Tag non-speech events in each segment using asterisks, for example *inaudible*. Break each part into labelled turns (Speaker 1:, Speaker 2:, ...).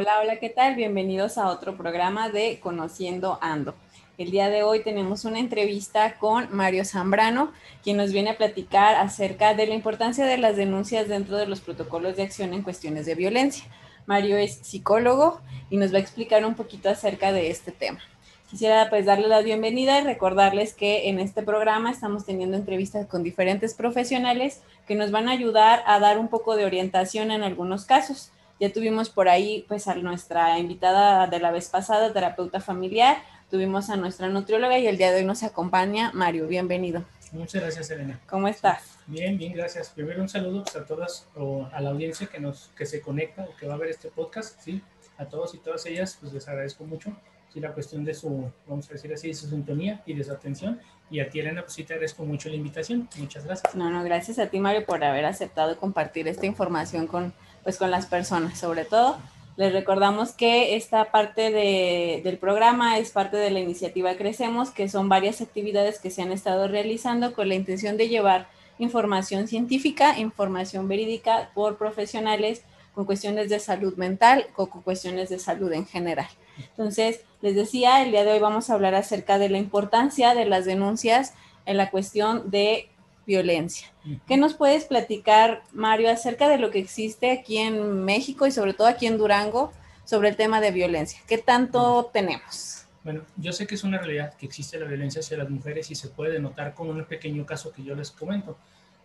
Speaker 1: Hola, hola, ¿qué tal? Bienvenidos a otro programa de Conociendo Ando. El día de hoy tenemos una entrevista con Mario Zambrano, quien nos viene a platicar acerca de la importancia de las denuncias dentro de los protocolos de acción en cuestiones de violencia. Mario es psicólogo y nos va a explicar un poquito acerca de este tema. Quisiera pues darle la bienvenida y recordarles que en este programa estamos teniendo entrevistas con diferentes profesionales que nos van a ayudar a dar un poco de orientación en algunos casos. Ya tuvimos por ahí pues a nuestra invitada de la vez pasada, terapeuta familiar, tuvimos a nuestra nutrióloga y el día de hoy nos acompaña Mario. Bienvenido.
Speaker 2: Muchas gracias, Elena.
Speaker 1: ¿Cómo estás?
Speaker 2: Bien, bien, gracias. Primero un saludo pues, a todas o a la audiencia que nos que se conecta o que va a ver este podcast, sí. A todos y todas ellas, pues les agradezco mucho sí, la cuestión de su, vamos a decir así, de su sintonía y de su atención. Y a ti, Elena, pues sí te agradezco mucho la invitación. Muchas gracias.
Speaker 1: No, no, gracias a ti, Mario, por haber aceptado compartir esta información con, pues, con las personas, sobre todo. Les recordamos que esta parte de, del programa es parte de la iniciativa Crecemos, que son varias actividades que se han estado realizando con la intención de llevar información científica, información verídica por profesionales con cuestiones de salud mental o con cuestiones de salud en general. Entonces, les decía, el día de hoy vamos a hablar acerca de la importancia de las denuncias en la cuestión de violencia. ¿Qué nos puedes platicar, Mario, acerca de lo que existe aquí en México y sobre todo aquí en Durango sobre el tema de violencia? ¿Qué tanto tenemos?
Speaker 2: Bueno, yo sé que es una realidad que existe la violencia hacia las mujeres y se puede notar con un pequeño caso que yo les comento.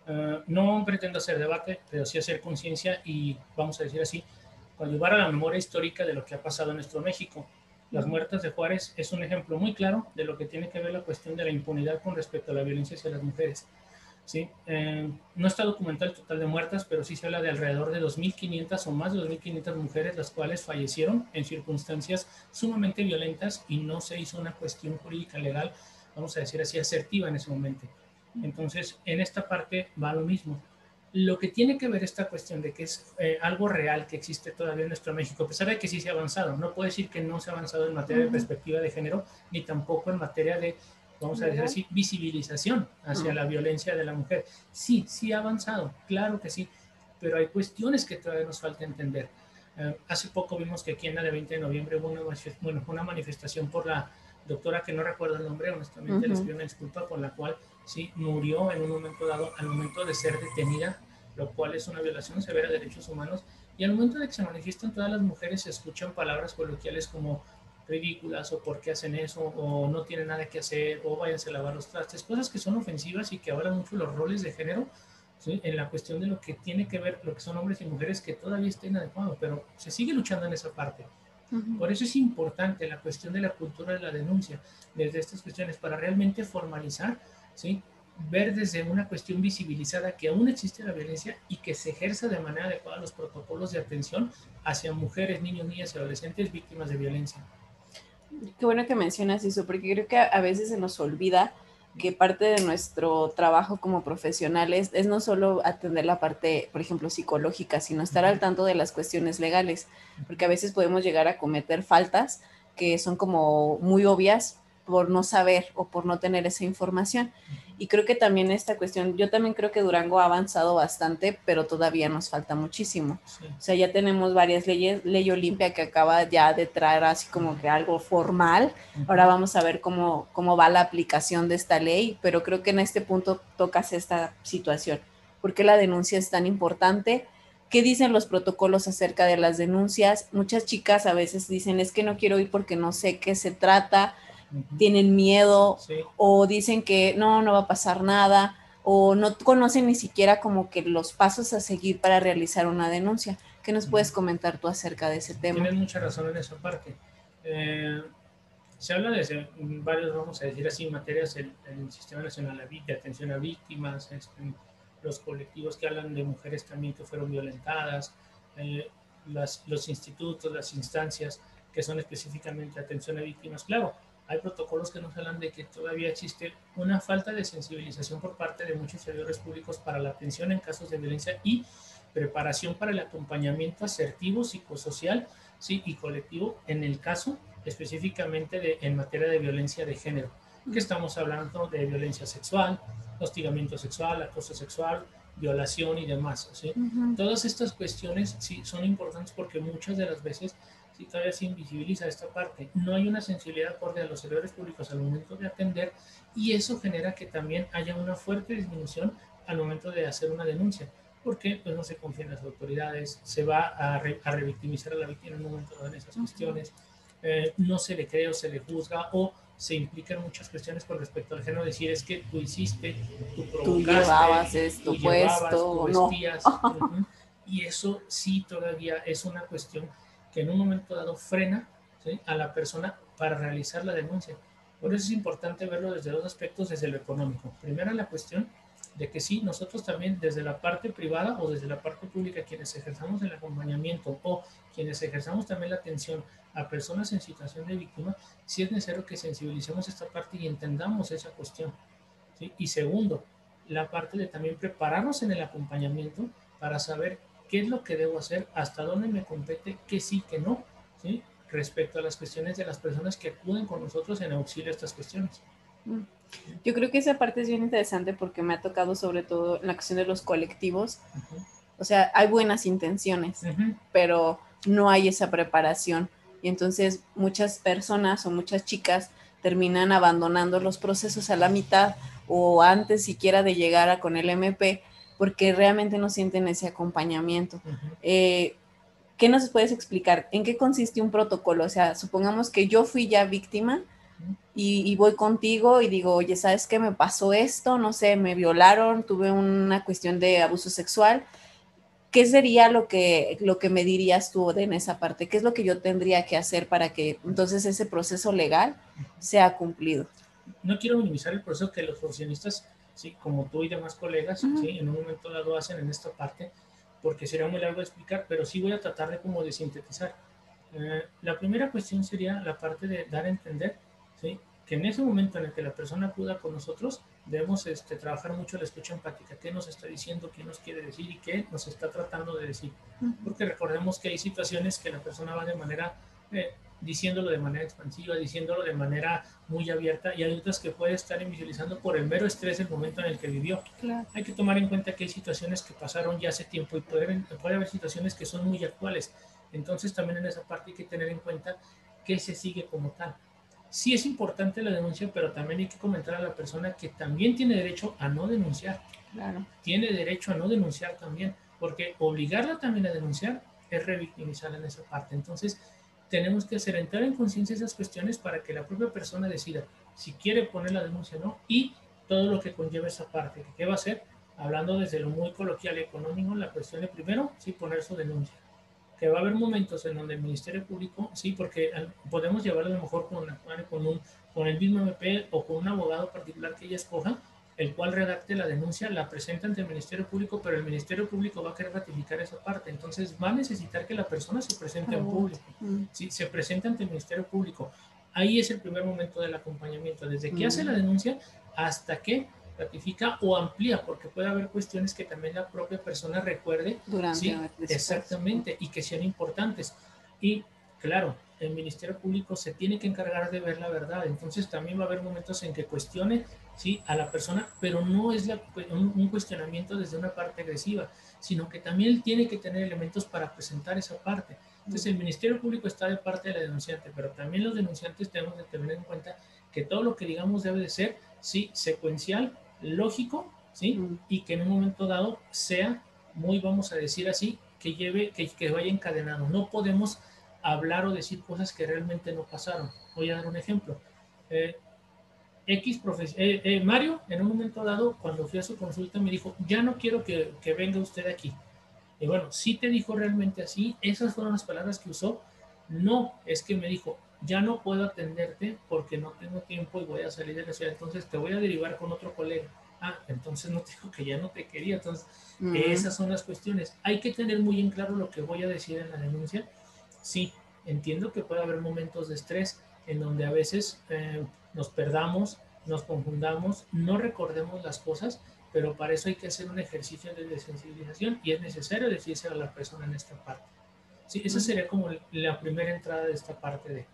Speaker 2: Eh, no pretendo hacer debate, pero sí hacer conciencia y, vamos a decir así, ayudar a la memoria histórica de lo que ha pasado en nuestro México. Las muertas de Juárez es un ejemplo muy claro de lo que tiene que ver la cuestión de la impunidad con respecto a la violencia hacia las mujeres. ¿Sí? Eh, no está documentado el total de muertas, pero sí se habla de alrededor de 2.500 o más de 2.500 mujeres, las cuales fallecieron en circunstancias sumamente violentas y no se hizo una cuestión jurídica legal, vamos a decir así, asertiva en ese momento. Entonces, en esta parte va lo mismo. Lo que tiene que ver esta cuestión de que es eh, algo real que existe todavía en nuestro México, a pesar de que sí se ha avanzado, no puedo decir que no se ha avanzado en materia de perspectiva de género, ni tampoco en materia de, vamos a decir así, visibilización hacia la violencia de la mujer. Sí, sí ha avanzado, claro que sí, pero hay cuestiones que todavía nos falta entender. Eh, hace poco vimos que aquí en la de 20 de noviembre hubo una, bueno, una manifestación por la doctora que no recuerdo el nombre, honestamente les pido una disculpa, por la cual sí murió en un momento dado al momento de ser detenida, lo cual es una violación severa de derechos humanos. Y al momento de que se manifiestan todas las mujeres se escuchan palabras coloquiales como ridículas o por qué hacen eso o no tienen nada que hacer o váyanse a lavar los trastes, cosas que son ofensivas y que hablan mucho los roles de género en la cuestión de lo que tiene que ver lo que son hombres y mujeres que todavía estén adecuados, pero se sigue luchando en esa parte. Por eso es importante la cuestión de la cultura de la denuncia desde estas cuestiones para realmente formalizar, ¿sí? ver desde una cuestión visibilizada que aún existe la violencia y que se ejerza de manera adecuada los protocolos de atención hacia mujeres, niños, niñas y adolescentes víctimas de violencia.
Speaker 1: Qué bueno que mencionas eso, porque creo que a veces se nos olvida que parte de nuestro trabajo como profesionales es no solo atender la parte, por ejemplo, psicológica, sino estar al tanto de las cuestiones legales, porque a veces podemos llegar a cometer faltas que son como muy obvias por no saber o por no tener esa información. Y creo que también esta cuestión, yo también creo que Durango ha avanzado bastante, pero todavía nos falta muchísimo. O sea, ya tenemos varias leyes, ley Olimpia que acaba ya de traer así como que algo formal. Ahora vamos a ver cómo, cómo va la aplicación de esta ley, pero creo que en este punto tocas esta situación. ¿Por qué la denuncia es tan importante? ¿Qué dicen los protocolos acerca de las denuncias? Muchas chicas a veces dicen, es que no quiero ir porque no sé qué se trata tienen miedo o dicen que no, no va a pasar nada o no conocen ni siquiera como que los pasos a seguir para realizar una denuncia. ¿Qué nos puedes comentar tú acerca de ese tema?
Speaker 2: Tienes mucha razón en esa parte. Eh, se habla de varios, vamos a decir así, materias en el Sistema Nacional de Atención a Víctimas, este, los colectivos que hablan de mujeres también que fueron violentadas, eh, las, los institutos, las instancias que son específicamente atención a víctimas. Claro, hay protocolos que nos hablan de que todavía existe una falta de sensibilización por parte de muchos servidores públicos para la atención en casos de violencia y preparación para el acompañamiento asertivo, psicosocial ¿sí? y colectivo en el caso específicamente de, en materia de violencia de género, que estamos hablando de violencia sexual, hostigamiento sexual, acoso sexual, violación y demás. ¿sí? Todas estas cuestiones sí son importantes porque muchas de las veces si todavía se invisibiliza esta parte. No hay una sensibilidad por de los servidores públicos al momento de atender y eso genera que también haya una fuerte disminución al momento de hacer una denuncia, porque pues, no se confía en las autoridades, se va a, revictimizar a la víctima en un momento de esas cuestiones, eh, no se le cree o se le juzga o se implican muchas cuestiones con respecto al género, decir es que tú hiciste, tú provocaste, tú
Speaker 1: llevabas esto tú puesto,
Speaker 2: tú vestías, *laughs* y eso sí todavía es una cuestión que en un momento dado frena a la persona para realizar la denuncia. Por eso es importante verlo desde dos aspectos, desde lo económico. Primero la cuestión de que sí, nosotros también desde la parte privada o desde la parte pública, quienes ejerzamos el acompañamiento o quienes ejerzamos también la atención a personas en situación de víctima, sí es necesario que sensibilicemos esta parte y entendamos esa cuestión. Y segundo, la parte de también prepararnos en el acompañamiento para saber qué es lo que debo hacer, hasta dónde me compete, qué sí, qué no, ¿sí? respecto a las cuestiones de las personas que acuden con nosotros en auxilio a estas cuestiones.
Speaker 1: Mm. Yo creo que esa parte es bien interesante porque me ha tocado sobre todo en la cuestión de los colectivos. O sea, hay buenas intenciones, pero no hay esa preparación. Y entonces muchas personas o muchas chicas terminan abandonando los procesos a la mitad o antes siquiera de llegar a con el MP porque realmente no sienten ese acompañamiento. Eh, ¿Qué nos puedes explicar? ¿En qué consiste un protocolo? O sea, supongamos que yo fui ya víctima y, voy contigo y digo, oye, ¿sabes qué me pasó esto? No sé, me violaron, tuve una cuestión de abuso sexual. ¿Qué sería lo que, lo que me dirías tú en esa parte? ¿Qué es lo que yo tendría que hacer para que entonces ese proceso legal sea cumplido?
Speaker 2: No quiero minimizar el proceso que los profesionistas, ¿sí? como tú y demás colegas, ¿sí? en un momento dado hacen en esta parte, porque sería muy largo de explicar, pero sí voy a tratar de como de sintetizar. Eh, la primera cuestión sería la parte de dar a entender ¿sí? que en ese momento en el que la persona acuda con nosotros, debemos este, trabajar mucho la escucha empática, qué nos está diciendo, qué nos quiere decir y qué nos está tratando de decir. Porque recordemos que hay situaciones que la persona va de manera, eh, diciéndolo de manera expansiva, diciéndolo de manera muy abierta y hay otras que puede estar invisibilizando por el mero estrés del momento en el que vivió. Hay que tomar en cuenta que hay situaciones que pasaron ya hace tiempo y puede, puede haber situaciones que son muy actuales. Entonces también en esa parte hay que tener en cuenta que se sigue como tal sí es importante la denuncia, pero también hay que comentar a la persona que también tiene derecho a no denunciar. Claro. Tiene derecho a no denunciar también, porque obligarla también a denunciar es revictimizarla en esa parte. Entonces, tenemos que hacer entrar en conciencia esas cuestiones para que la propia persona decida si quiere poner la denuncia o no y todo lo que conlleva esa parte. ¿Qué va a hacer? Hablando desde lo muy coloquial y económico, la cuestión de primero, sí poner su denuncia que va a haber momentos en donde el Ministerio Público, sí, porque podemos llevarlo a lo mejor con, con, un, con el mismo MP o con un abogado particular que ella escoja, el cual redacte la denuncia, la presenta ante el Ministerio Público, pero el Ministerio Público va a querer ratificar esa parte. Entonces va a necesitar que la persona se presente en público. Sí, se presenta ante el Ministerio Público. Ahí es el primer momento del acompañamiento, desde que hace la denuncia hasta que ratifica o amplía, porque puede haber cuestiones que también la propia persona recuerde.
Speaker 1: Durante.
Speaker 2: exactamente, y que sean importantes. Y claro, el Ministerio Público se tiene que encargar de ver la verdad, entonces también va a haber momentos en que cuestione ¿sí? a la persona, pero no es un, cuestionamiento desde una parte agresiva, sino que también tiene que tener elementos para presentar esa parte. Entonces el Ministerio Público está de parte de la denunciante, pero también los denunciantes tenemos que tener en cuenta que todo lo que digamos debe de ser, sí, secuencial, lógico, ¿sí? Y que en un momento dado sea muy, vamos a decir así, que lleve, que, que vaya encadenado. No podemos hablar o decir cosas que realmente no pasaron. Voy a dar un ejemplo. Eh, X eh, eh, Mario, en un momento dado, cuando fui a su consulta, me dijo, ya no quiero que, que venga usted aquí. Y bueno, si te dijo realmente así, esas fueron las palabras que usó. No, es que me dijo, ya no puedo atenderte porque no tengo tiempo y voy a salir de la ciudad, entonces te voy a derivar con otro colega. Ah, entonces no te digo que ya no te quería. Entonces, esas son las cuestiones. Hay que tener muy en claro lo que voy a decir en la denuncia. Sí, entiendo que puede haber momentos de estrés en donde a veces eh, nos perdamos, nos confundamos, no recordemos las cosas, pero para eso hay que hacer un ejercicio de sensibilización y es necesario decirse a la persona en esta parte. Sí, esa sería como la primera entrada de esta parte de,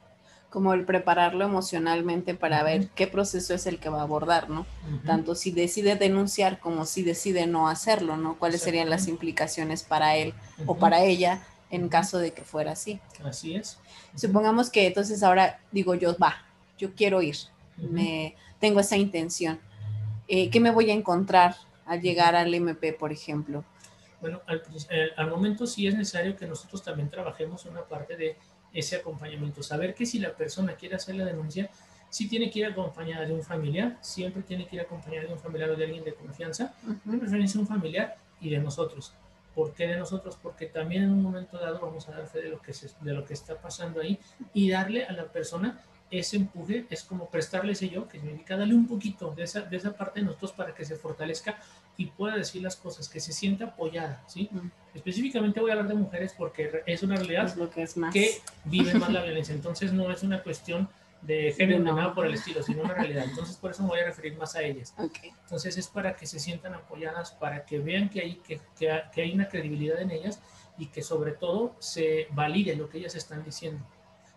Speaker 1: como el prepararlo emocionalmente para ver qué proceso es el que va a abordar, ¿no? Tanto si decide denunciar como si decide no hacerlo, ¿no? ¿Cuáles serían las implicaciones para él o para ella en caso de que fuera así.
Speaker 2: Así es.
Speaker 1: Supongamos que entonces ahora digo yo, va, yo quiero ir, me, tengo esa intención. Eh, ¿Qué me voy a encontrar al llegar al MP, por ejemplo?
Speaker 2: Bueno, al, eh, al, momento sí es necesario que nosotros también trabajemos una parte de ese acompañamiento, saber que si la persona quiere hacer la denuncia, sí tiene que ir acompañada de un familiar, siempre tiene que ir acompañada de un familiar o de alguien de confianza, de preferencia un familiar y de nosotros. ¿Por qué de nosotros? Porque también en un momento dado vamos a dar fe de lo que, de lo que está pasando ahí y darle a la persona ese empuje, es como prestarle ese yo, que significa darle un poquito de esa, de esa parte de nosotros para que se fortalezca y pueda decir las cosas, que se sienta apoyada, ¿sí? Específicamente voy a hablar de mujeres porque es una realidad
Speaker 1: lo que, es más.
Speaker 2: que vive más la *laughs* violencia, entonces no es una cuestión de género no. nada por el estilo, sino una realidad. Entonces, por eso me voy a referir más a ellas.
Speaker 1: Okay.
Speaker 2: Entonces, es para que se sientan apoyadas, para que vean que hay, que, que, que, hay una credibilidad en ellas y que sobre todo se valide lo que ellas están diciendo.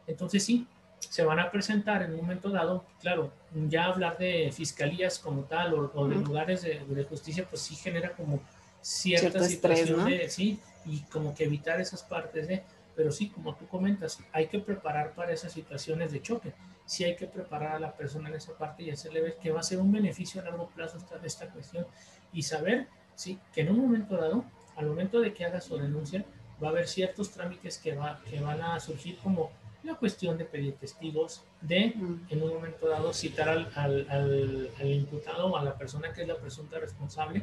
Speaker 2: Entonces, sí, se van a presentar en un momento dado, claro, ya hablar de fiscalías como tal o, o de uh -huh. lugares de, de, justicia, pues sí genera como cierta
Speaker 1: Cierto
Speaker 2: situación
Speaker 1: estrés, ¿no?
Speaker 2: de, sí, y como que evitar esas partes de, pero sí, como tú comentas, hay que preparar para esas situaciones de choque sí hay que preparar a la persona en esa parte y hacerle ver que va a ser un beneficio a largo plazo esta, esta cuestión y saber sí, que en un momento dado, al momento de que haga su denuncia, va a haber ciertos trámites que, va, que van a surgir como la cuestión de pedir testigos, de en un momento dado citar al, al, al, al imputado o a la persona que es la presunta responsable.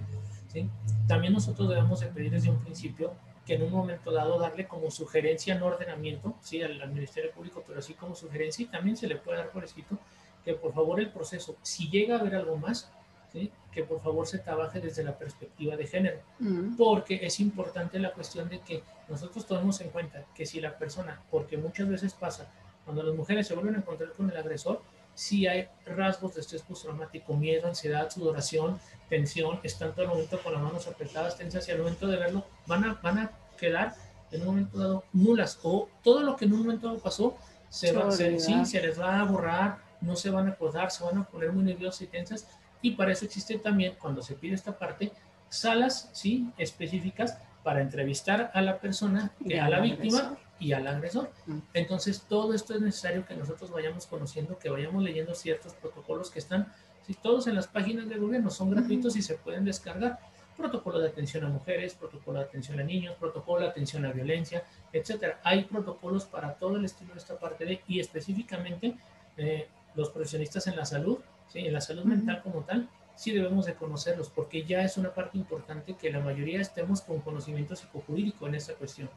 Speaker 2: ¿sí? También nosotros debemos de pedir desde un principio que en un momento dado darle como sugerencia, no ordenamiento, sí, al, al, Ministerio Público, pero así como sugerencia y también se le puede dar por escrito que por favor el proceso, si llega a haber algo más, ¿sí? que por favor se trabaje desde la perspectiva de género, uh -huh. porque es importante la cuestión de que nosotros tomemos en cuenta que si la persona, porque muchas veces pasa, cuando las mujeres se vuelven a encontrar con el agresor, si hay rasgos de estrés postraumático, miedo, ansiedad, sudoración, tensión, están todo el momento con las manos apretadas, tensas y al momento de verlo van a, van a quedar en un momento dado nulas o todo lo que en un momento dado pasó se, va, se, sí, se les va a borrar, no se van a acordar, se van a poner muy nerviosas y tensas y para eso existe también cuando se pide esta parte salas sí específicas para entrevistar a la persona, que, a la víctima agresor. y al agresor. Mm. Entonces, todo esto es necesario que nosotros vayamos conociendo, que vayamos leyendo ciertos protocolos que están, si todos en las páginas del gobierno son gratuitos y se pueden descargar. Protocolo de atención a mujeres, protocolo de atención a niños, protocolo de atención a violencia, etcétera. Hay protocolos para todo el estilo de esta parte de, y específicamente eh, los profesionistas en la salud, ¿sí? en la salud mental como tal, sí debemos de conocerlos, porque ya es una parte importante que la mayoría estemos con conocimiento psicojurídico en esta cuestión.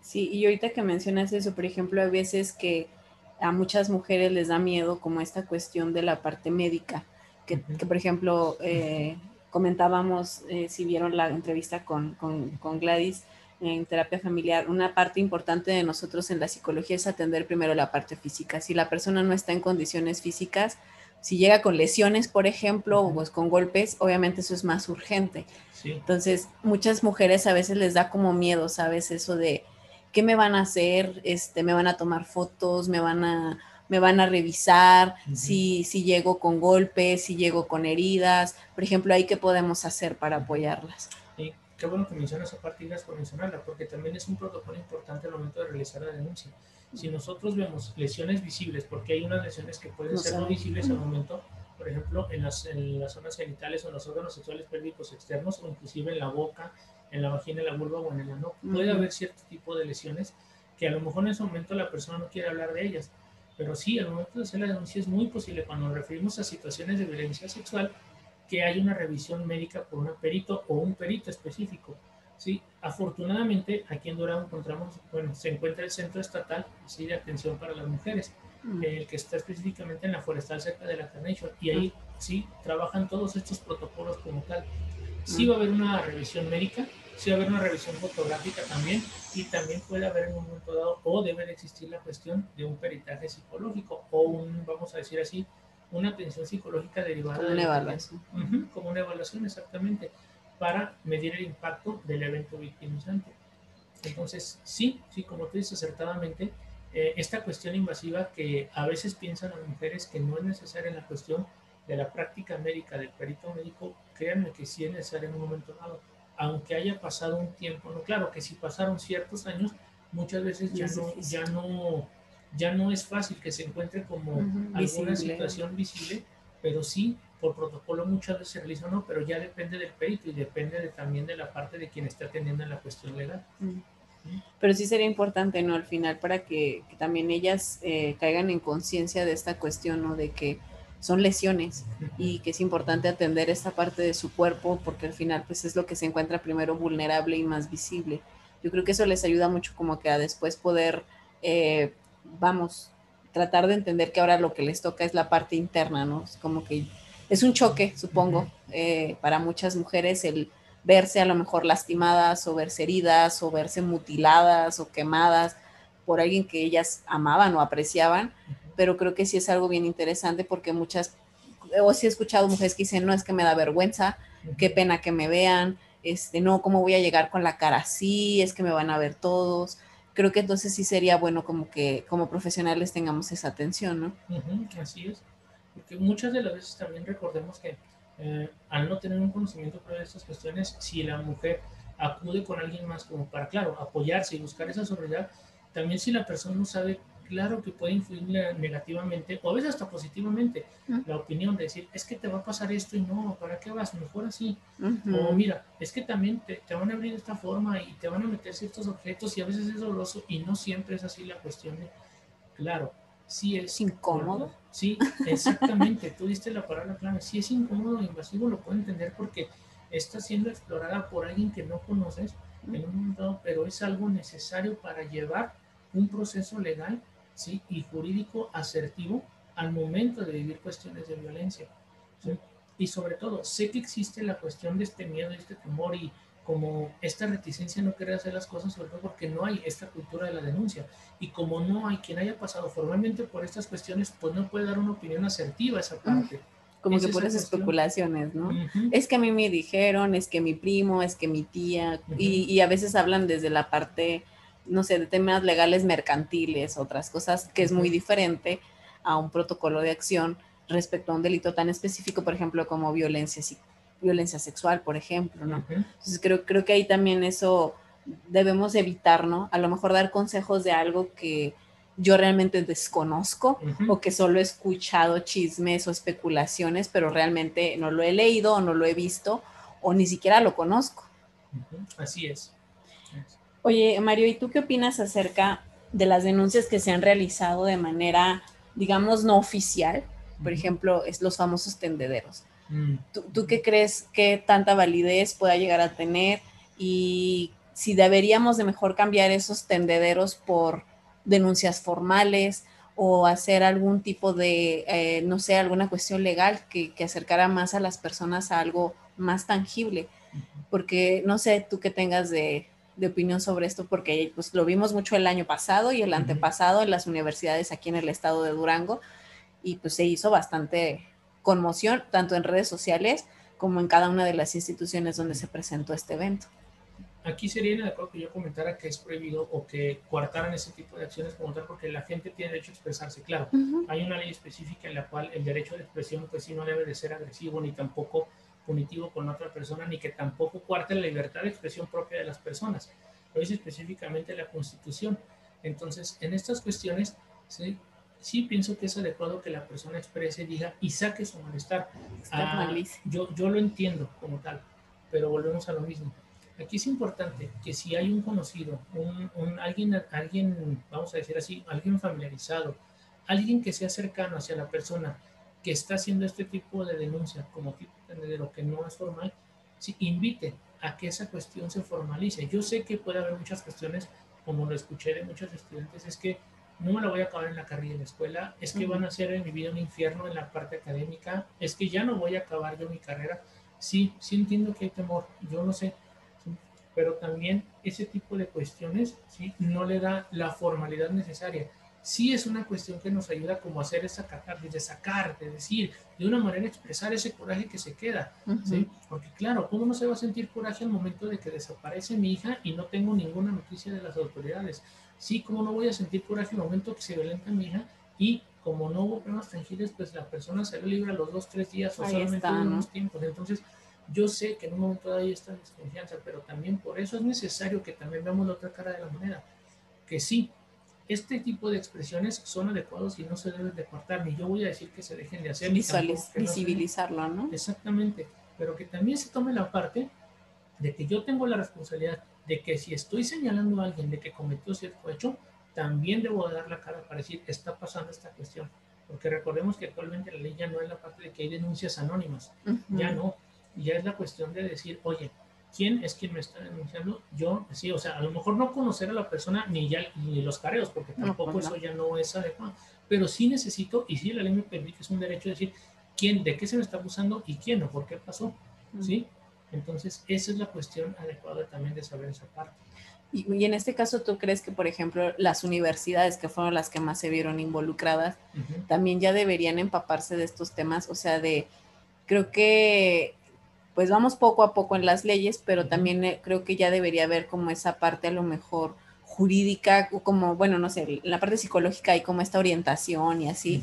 Speaker 1: Sí, y ahorita que mencionas eso, por ejemplo, hay veces que a muchas mujeres les da miedo como esta cuestión de la parte médica, que, uh -huh. que por ejemplo, eh, comentábamos, eh, si vieron la entrevista con, con, con Gladys, en terapia familiar, una parte importante de nosotros en la psicología es atender primero la parte física. Si la persona no está en condiciones físicas, si llega con lesiones, por ejemplo, o pues con golpes, obviamente eso es más urgente.
Speaker 2: Sí.
Speaker 1: Entonces, muchas mujeres a veces les da como miedo, ¿sabes? Eso de, ¿qué me van a hacer? Este, ¿Me van a tomar fotos? ¿Me van a, me van a revisar? Uh -huh. si, si llego con golpes, si llego con heridas. Por ejemplo, ¿ahí qué podemos hacer para apoyarlas?
Speaker 2: Sí, qué bueno que mencionas esa parte y por mencionarla, porque también es un protocolo importante al momento de realizar la denuncia si nosotros vemos lesiones visibles, porque hay unas lesiones que pueden no ser no visibles al momento, por ejemplo, en las, en las zonas genitales o en los órganos sexuales pélvicos externos, o inclusive en la boca, en la vagina, en la vulva o en el ano, puede uh -huh. haber cierto tipo de lesiones que a lo mejor en ese momento la persona no quiere hablar de ellas, pero sí, al momento de hacer la denuncia es muy posible cuando nos referimos a situaciones de violencia sexual que hay una revisión médica por un perito o un perito específico ¿sí? Afortunadamente, aquí en Dorado encontramos, bueno, se encuentra el Centro Estatal ¿sí? de Atención para las Mujeres, mm. el que está específicamente en la forestal cerca de la Carnation, y ahí sí trabajan todos estos protocolos como tal. Sí mm. va a haber una revisión médica, sí va a haber una revisión fotográfica también, y también puede haber en un momento dado, o debe de existir la cuestión de un peritaje psicológico, o un, vamos a decir así, una atención psicológica derivada
Speaker 1: como una evaluación.
Speaker 2: Uh -huh, como una evaluación, exactamente para medir el impacto del evento victimizante. Entonces, sí, sí, como tú dices acertadamente, eh, esta cuestión invasiva que a veces piensan las mujeres que no es necesaria en la cuestión de la práctica médica del perito médico, créanme que sí es necesaria en un momento dado. Aunque haya pasado un tiempo, no, claro que si pasaron ciertos años, muchas veces ya no, ya no, ya no es fácil que se encuentre como alguna situación visible, pero sí por protocolo muchas veces se realiza no, pero ya depende del perito y depende también de la parte de quien está atendiendo en la cuestión legal.
Speaker 1: Pero sí sería importante, ¿no? Al final, para que, también ellas eh, caigan en conciencia de esta cuestión, ¿no? De que son lesiones y que es importante atender esta parte de su cuerpo porque al final, pues es lo que se encuentra primero vulnerable y más visible. Yo creo que eso les ayuda mucho como que a después poder, eh, vamos, tratar de entender que ahora lo que les toca es la parte interna, ¿no? Es como que es un choque, supongo, eh, para muchas mujeres el verse a lo mejor lastimadas o verse heridas o verse mutiladas o quemadas por alguien que ellas amaban o apreciaban, pero creo que sí es algo bien interesante porque muchas, o sí he escuchado mujeres que dicen, no, es que me da vergüenza, qué pena que me vean, este, no, ¿cómo voy a llegar con la cara así? Es que me van a ver todos. Creo que entonces sí sería bueno como que como profesionales tengamos esa atención, ¿no?
Speaker 2: así es. Porque muchas de las veces también recordemos que eh, al no tener un conocimiento de estas cuestiones, si la mujer acude con alguien más como para, claro, apoyarse y buscar esa soledad, también si la persona no sabe, claro que puede influir negativamente o a veces hasta positivamente la opinión de decir, es que te va a pasar esto y no, ¿para qué vas? Mejor así. O mira, es que también te, te, van a abrir de esta forma y te van a meter ciertos objetos y a veces es doloroso y no siempre es así la cuestión de, claro, sí es
Speaker 1: incómodo. *laughs*
Speaker 2: Sí, exactamente, tú diste la palabra clave. Si es incómodo e invasivo, lo puedo entender porque está siendo explorada por alguien que no conoces en un momento pero es algo necesario para llevar un proceso legal ¿sí? y jurídico asertivo al momento de vivir cuestiones de violencia. Y sobre todo, sé que existe la cuestión de este miedo, este temor y como esta reticencia no querer hacer las cosas, sobre todo porque no hay esta cultura de la denuncia. Y como no hay quien haya pasado formalmente por estas cuestiones, pues no puede dar una opinión asertiva a esa parte.
Speaker 1: Como que puras especulaciones, ¿no? Es que a mí me dijeron, es que mi primo, es que mi tía, y, y, a veces hablan desde la parte, no sé, de temas legales mercantiles, otras cosas, que es muy diferente a un protocolo de acción respecto a un delito tan específico, por ejemplo, como violencia violencia sexual, por ejemplo, ¿no? Entonces creo, creo que ahí también eso debemos evitar, ¿no? A lo mejor dar consejos de algo que yo realmente desconozco o que solo he escuchado chismes o especulaciones, pero realmente no lo he leído o no lo he visto o ni siquiera lo conozco.
Speaker 2: Así es.
Speaker 1: Oye, Mario, ¿y tú qué opinas acerca de las denuncias que se han realizado de manera, digamos, no oficial? Por ejemplo, es los famosos tendederos. Mm. ¿Tú, qué crees que tanta validez pueda llegar a tener y si deberíamos de mejor cambiar esos tendederos por denuncias formales o hacer algún tipo de, eh, no sé, alguna cuestión legal que, acercara más a las personas a algo más tangible? Porque no sé tú qué tengas de, opinión sobre esto, porque pues, lo vimos mucho el año pasado y el antepasado en las universidades aquí en el estado de Durango y pues se hizo bastante conmoción, tanto en redes sociales como en cada una de las instituciones donde se presentó este evento.
Speaker 2: Aquí sería inadecuado que yo comentara que es prohibido o que coartaran ese tipo de acciones como tal, porque la gente tiene derecho a expresarse. Claro, hay una ley específica en la cual el derecho de expresión, pues sí, no debe de ser agresivo ni tampoco punitivo con otra persona, ni que tampoco cuarte la libertad de expresión propia de las personas. Lo dice específicamente la Constitución. Entonces, en estas cuestiones, ¿sí? sí pienso que es adecuado que la persona exprese, diga y saque su malestar. Ah, yo, yo lo entiendo como tal, pero volvemos a lo mismo. Aquí es importante que si hay un conocido, un, alguien, alguien, vamos a decir así, alguien familiarizado, alguien que sea cercano hacia la persona que está haciendo este tipo de denuncia como tipo de lo que no es formal, sí, invite a que esa cuestión se formalice. Yo sé que puede haber muchas cuestiones, como lo escuché de muchos estudiantes, es que no me la voy a acabar en la carrera de la escuela, es que van a hacer en mi vida un infierno en la parte académica, es que ya no voy a acabar yo mi carrera. Sí, sí entiendo que hay temor, yo no sé, pero también ese tipo de cuestiones ¿sí? no le da la formalidad necesaria. Sí es una cuestión que nos ayuda como a hacer esa de sacar, de decir, de una manera expresar ese coraje que se queda, ¿sí? Porque claro, ¿cómo no se va a sentir coraje al momento de que desaparece mi hija y no tengo ninguna noticia de las autoridades? Sí, como no voy a sentir coraje el momento que se violenta mi hija y como no hubo pruebas tangibles, pues la persona se libre a los dos, tres días o solamente unos tiempos. Entonces, Yo sé que en un momento dado hay esta desconfianza, pero también por eso es necesario que también veamos la otra cara de la moneda. Que sí, este tipo de expresiones son adecuados y no se deben de cortar, ni yo voy a decir que se dejen de hacer.
Speaker 1: visibilizarlo, ¿no?
Speaker 2: Exactamente, pero que también se tome la parte de que yo tengo la responsabilidad de que si estoy señalando a alguien de que cometió cierto hecho, también debo dar la cara para decir, está pasando esta cuestión. Porque recordemos que actualmente la ley ya no es la parte de que hay denuncias anónimas, ya no, ya es la cuestión de decir, oye, ¿quién es quien me está denunciando? Yo, sí, o sea, a lo mejor no conocer a la persona ni ya ni los careos, porque tampoco pues eso ya no es adecuado, pero sí necesito, y sí la ley me permite, es un derecho de decir, quién, de qué se me está abusando y quién o por qué pasó, ¿sí? Entonces, esa es la cuestión adecuada también de saber esa parte.
Speaker 1: Y, en este caso, ¿tú crees que, por ejemplo, las universidades, que fueron las que más se vieron involucradas, también ya deberían empaparse de estos temas? O sea, de, creo que, pues vamos poco a poco en las leyes, pero también eh, creo que ya debería haber como esa parte a lo mejor jurídica, como, bueno, no sé, la parte psicológica hay como esta orientación y así.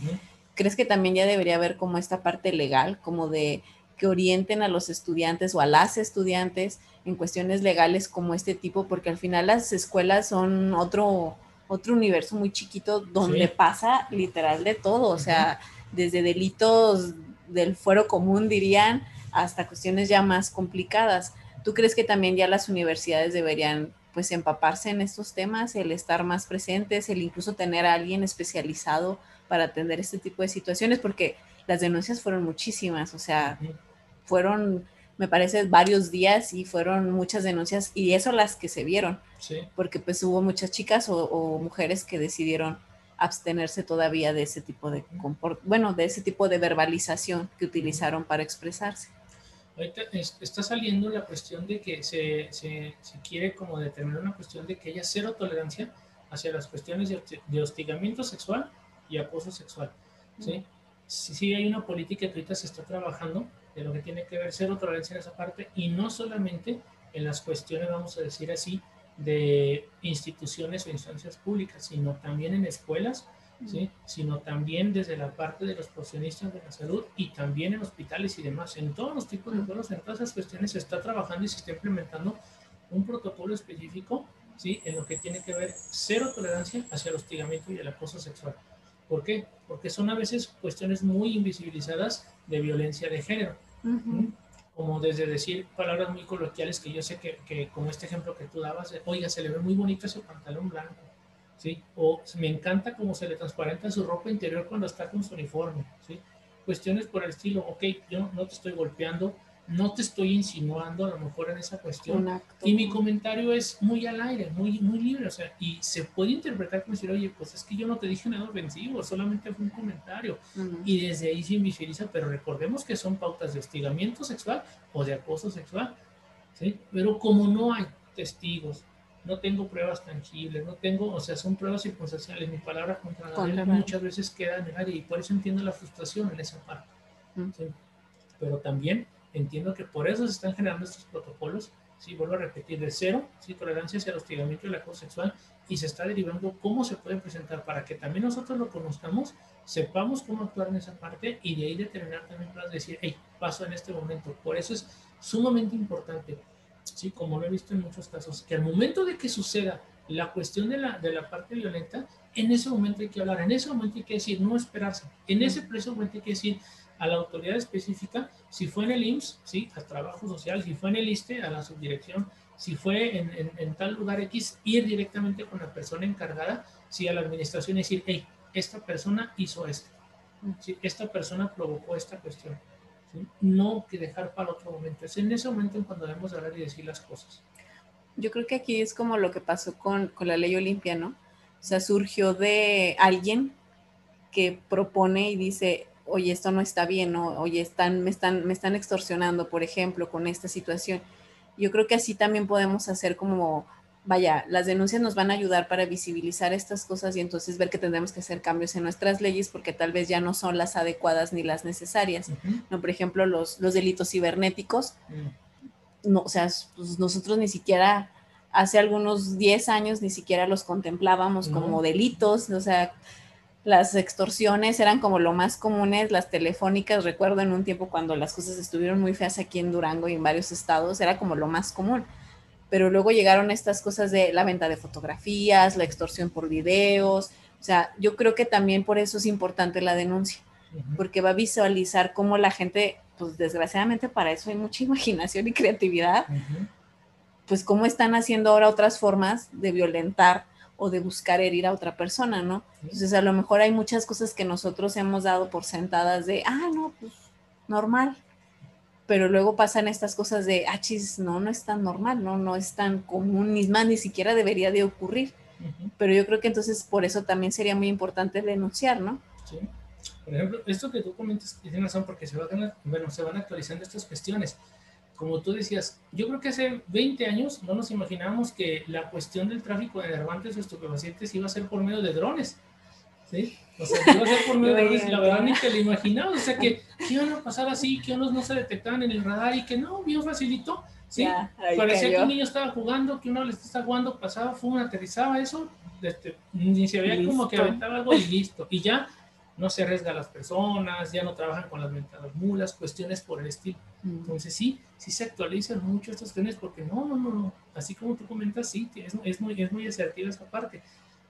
Speaker 1: ¿Crees que también ya debería haber como esta parte legal, como de que orienten a los estudiantes o a las estudiantes en cuestiones legales como este tipo, porque al final las escuelas son otro, otro universo muy chiquito donde pasa literal de todo, o sea, desde delitos del fuero común dirían hasta cuestiones ya más complicadas. ¿Tú crees que también ya las universidades deberían pues empaparse en estos temas, el estar más presentes, el incluso tener a alguien especializado para atender este tipo de situaciones? Porque las denuncias fueron muchísimas, o sea, fueron, me parece, varios días y fueron muchas denuncias y eso las que se vieron. Porque pues hubo muchas chicas o, mujeres que decidieron abstenerse todavía de ese tipo de bueno, de ese tipo de verbalización que utilizaron para expresarse.
Speaker 2: Ahorita está saliendo la cuestión de que se, se, quiere como determinar una cuestión de que haya cero tolerancia hacia las cuestiones de, hostigamiento sexual y acoso sexual. ¿sí? sí, hay una política que ahorita se está trabajando de lo que tiene que ver cero tolerancia en esa parte y no solamente en las cuestiones, vamos a decir así, de instituciones o instancias públicas, sino también en escuelas, ¿sí? sino también desde la parte de los profesionistas de la salud y también en hospitales y demás. En todos los tipos de pueblos, en todas esas cuestiones se está trabajando y se está implementando un protocolo específico ¿sí? en lo que tiene que ver cero tolerancia hacia el hostigamiento y el acoso sexual. ¿Por qué? Porque son a veces cuestiones muy invisibilizadas de violencia de género. Como desde decir palabras muy coloquiales que yo sé que, que como este ejemplo que tú dabas, oiga, se le ve muy bonito ese pantalón blanco, ¿sí? O me encanta cómo se le transparenta su ropa interior cuando está con su uniforme, ¿sí? Cuestiones por el estilo, ok, yo no te estoy golpeando, no te estoy insinuando a lo mejor en esa cuestión. Y mi comentario es muy al aire, muy, muy libre, o sea, y se puede interpretar como decir, oye, pues es que yo no te dije nada ofensivo, solamente fue un comentario. Y desde ahí se invisibiliza, pero recordemos que son pautas de hostigamiento sexual o de acoso sexual, ¿sí? Pero como no hay testigos, no tengo pruebas tangibles, no tengo, o sea, son pruebas circunstanciales, mi palabra contra la ley muchas veces queda en el aire y por eso entiendo la frustración en esa parte. Pero también Entiendo que por eso se están generando estos protocolos, sí, vuelvo a repetir, de cero, sí, tolerancia hacia el hostigamiento y el acoso sexual, y se está derivando cómo se puede presentar para que también nosotros lo conozcamos, sepamos cómo actuar en esa parte y de ahí determinar también para decir, hey, paso en este momento. Por eso es sumamente importante, sí, como lo he visto en muchos casos, que al momento de que suceda la cuestión de la, de la parte violenta, en ese momento hay que hablar, en ese momento hay que decir, no esperarse, en ese preciso momento hay que decir, a la autoridad específica, si fue en el IMSS, ¿sí? a trabajo social, si fue en el ISTE, a la subdirección, si fue en, tal lugar X, ir directamente con la persona encargada, si a la administración decir, hey, esta persona hizo esto, ¿sí? esta persona provocó esta cuestión. No que dejar para otro momento, es en ese momento en cuando debemos hablar y decir las cosas.
Speaker 1: Yo creo que aquí es como lo que pasó con, con la ley Olimpia, ¿no? O sea, surgió de alguien que propone y dice, oye, esto no está bien, ¿no? oye, están, me, están, me están extorsionando, por ejemplo, con esta situación. Yo creo que así también podemos hacer como, vaya, las denuncias nos van a ayudar para visibilizar estas cosas y entonces ver que tendremos que hacer cambios en nuestras leyes porque tal vez ya no son las adecuadas ni las necesarias. ¿no? Por ejemplo, los, los delitos cibernéticos, mm. no, o sea, pues nosotros ni siquiera hace algunos 10 años ni siquiera los contemplábamos como delitos, o sea, las extorsiones eran como lo más comunes, las telefónicas, recuerdo en un tiempo cuando las cosas estuvieron muy feas aquí en Durango y en varios estados, era como lo más común. Pero luego llegaron estas cosas de la venta de fotografías, la extorsión por videos, o sea, yo creo que también por eso es importante la denuncia, porque va a visualizar cómo la gente, pues desgraciadamente para eso hay mucha *laughs* imaginación y creatividad, pues cómo están haciendo ahora otras formas de violentar o de buscar herir a otra persona, ¿no? Entonces a lo mejor hay muchas cosas que nosotros hemos dado por sentadas de, ah, no, pues normal. Pero luego pasan estas cosas de, ah, chis, no, no es tan normal, no, no es tan común, ni más, ni siquiera debería de ocurrir. Pero yo creo que entonces por eso también sería muy importante denunciar, ¿no?
Speaker 2: Sí. Por ejemplo, esto que tú comentas, tiene razón, porque se van, bueno, se van actualizando estas cuestiones como tú decías, yo creo que hace 20 años no nos imaginábamos que la cuestión del tráfico de nervantes o estupefacientes iba a ser por medio de drones. ¿Sí? O sea, que iba a ser por medio *laughs* de la verdad ni te lo imaginabas. O sea, que, iban a pasar así, que unos no se detectaban en el radar y que no, bien facilito. ¿sí? Parecía que un niño estaba jugando, que uno le estaba jugando, pasaba, fue, aterrizaba eso, este, ni se veía como que aventaba algo y listo. Y ya no se arriesga a las personas, ya no trabajan con las mentadas mulas, cuestiones por el estilo. Mm. Entonces sí, sí se actualizan mucho estas cuestiones porque no, no, no, así como tú comentas, sí, es, es, muy, es muy asertiva esa parte.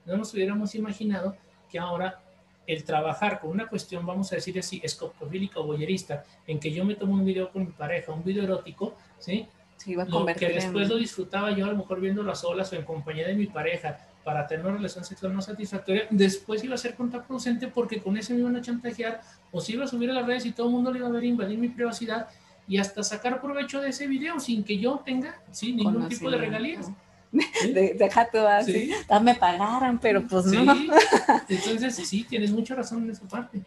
Speaker 2: No nos hubiéramos imaginado que ahora el trabajar con una cuestión, vamos a decir así, escopofílica o boyerista, en que yo me tomo un video con mi pareja, un video erótico, ¿sí?
Speaker 1: Se iba a
Speaker 2: lo que después lo disfrutaba yo a lo mejor viendo las olas o en compañía de mi pareja, para tener una relación sexual no satisfactoria, después iba a ser contraproducente porque con ese me iban a chantajear o se iba a subir a las redes y todo el mundo le iba a ver invadir mi privacidad y hasta sacar provecho de ese video sin que yo tenga ¿sí? ningún tipo de regalías.
Speaker 1: Deja tú así, ah, me pagaran, pero pues no. *laughs*
Speaker 2: Entonces, sí, tienes mucha razón en esa parte.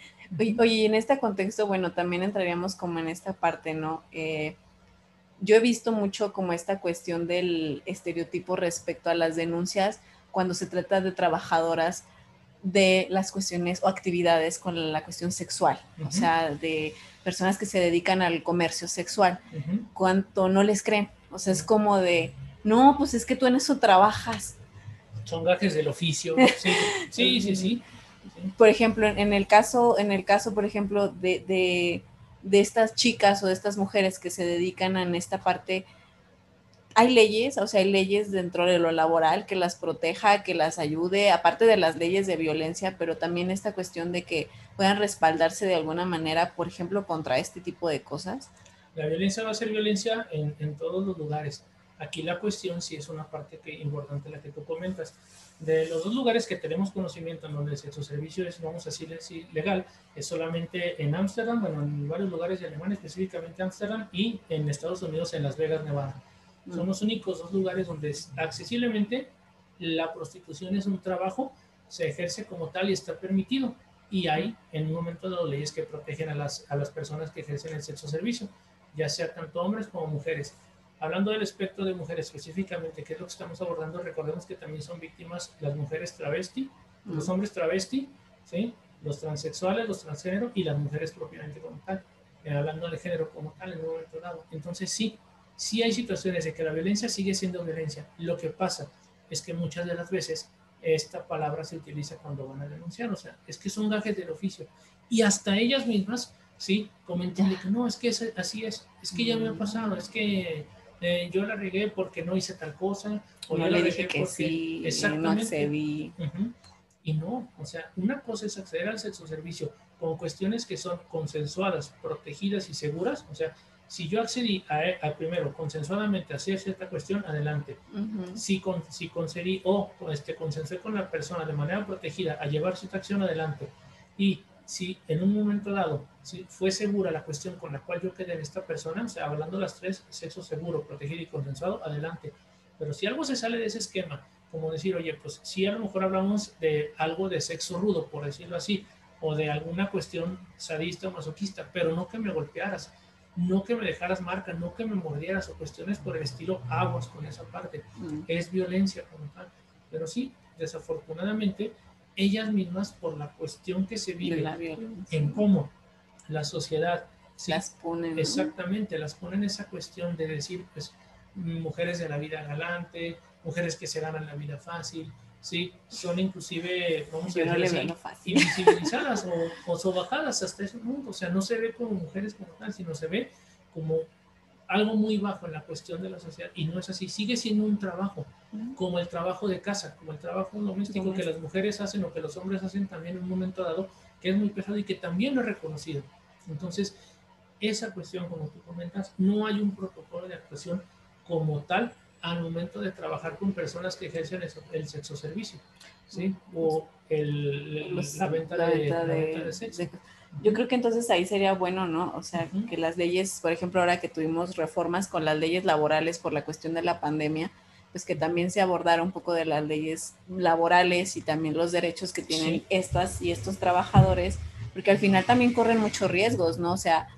Speaker 1: Oye, en este contexto, bueno, también entraríamos como en esta parte, ¿no? Eh, yo he visto mucho como esta cuestión del estereotipo respecto a las denuncias, cuando se trata de trabajadoras de las cuestiones o actividades con la cuestión sexual, o sea, de personas que se dedican al comercio sexual, cuanto no les creen, o sea, es como de, no, pues es que tú en eso trabajas.
Speaker 2: Son gajes del oficio, *laughs* sí, sí, sí, sí.
Speaker 1: Por ejemplo, en el caso, en el caso, por ejemplo, de, de, de estas chicas o de estas mujeres que se dedican en esta parte hay leyes, o sea, hay leyes dentro de lo laboral que las proteja, que las ayude, aparte de las leyes de violencia, pero también esta cuestión de que puedan respaldarse de alguna manera, por ejemplo, contra este tipo de cosas.
Speaker 2: La violencia va a ser violencia en, en todos los lugares. Aquí la cuestión sí es una parte que, importante la que tú comentas. De los dos lugares que tenemos conocimiento en donde el sexo servicio es, vamos a decir, legal, es solamente en Ámsterdam, bueno, en varios lugares de Alemania, específicamente Ámsterdam, y en Estados Unidos, en Las Vegas, Nevada son los únicos dos lugares donde accesiblemente la prostitución es un trabajo, se ejerce como tal y está permitido. Y hay en un momento dado leyes que protegen a las, a las personas que ejercen el sexo servicio, ya sea tanto hombres como mujeres. Hablando del aspecto de mujeres específicamente, que es lo que estamos abordando, recordemos que también son víctimas las mujeres travesti, los hombres travesti, ¿sí? los transexuales, los transgénero y las mujeres propiamente como tal, eh, hablando de género como tal en un momento dado. Entonces sí, sí hay situaciones de que la violencia sigue siendo violencia. Lo que pasa es que muchas de las veces esta palabra se utiliza cuando van a denunciar, o sea, es que son gajes del oficio. Y hasta ellas mismas, sí, comentan que no, es que así es, es que ya me ha pasado, es que eh, yo la regué porque no hice tal cosa,
Speaker 1: o no le dije que sí,
Speaker 2: exactamente. No Y no, o sea, una cosa es acceder al sexo servicio con cuestiones que son consensuadas, protegidas y seguras, o sea, si yo accedí a, primero consensuadamente a hacer cierta cuestión, adelante. si, con, si concedí o este, consensué con la persona de manera protegida a llevar cierta acción adelante y si en un momento dado si fue segura la cuestión con la cual yo quedé en esta persona, o sea, hablando de las tres, sexo seguro, protegido y consensuado, adelante. Pero si algo se sale de ese esquema, como decir, oye, pues si a lo mejor hablamos de algo de sexo rudo, por decirlo así, o de alguna cuestión sadista o masoquista, pero no que me golpearas, no que me dejaras marca, no que me mordieras o cuestiones por el estilo aguas con esa parte. Mm. Es violencia como tal. Pero sí, desafortunadamente, ellas mismas, por la cuestión que se vive en cómo la sociedad
Speaker 1: las ponen.
Speaker 2: Exactamente, las ponen esa cuestión de decir, pues, mujeres de la vida galante, mujeres que se ganan la vida fácil, sí, son inclusive, vamos a decir así, invisibilizadas o, o sobajadas hasta ese punto. O sea, no se ve como mujeres como tal, sino se ve como algo muy bajo en la cuestión de la sociedad y no es así. Sigue siendo un trabajo, como el trabajo de casa, como el trabajo doméstico que las mujeres hacen o que los hombres hacen también en un momento dado, que es muy pesado y que también lo he reconocido. Entonces, esa cuestión, como tú comentas, no hay un protocolo de actuación como tal al momento de trabajar con personas que ejercen el, sexo servicio, ¿sí? O el, la, venta de, sexo.
Speaker 1: Yo creo que entonces ahí sería bueno, ¿no? O sea, que las leyes, por ejemplo, ahora que tuvimos reformas con las leyes laborales por la cuestión de la pandemia, pues que también se abordara un poco de las leyes laborales y también los derechos que tienen estas y estos trabajadores, porque al final también corren muchos riesgos, ¿no? O sea,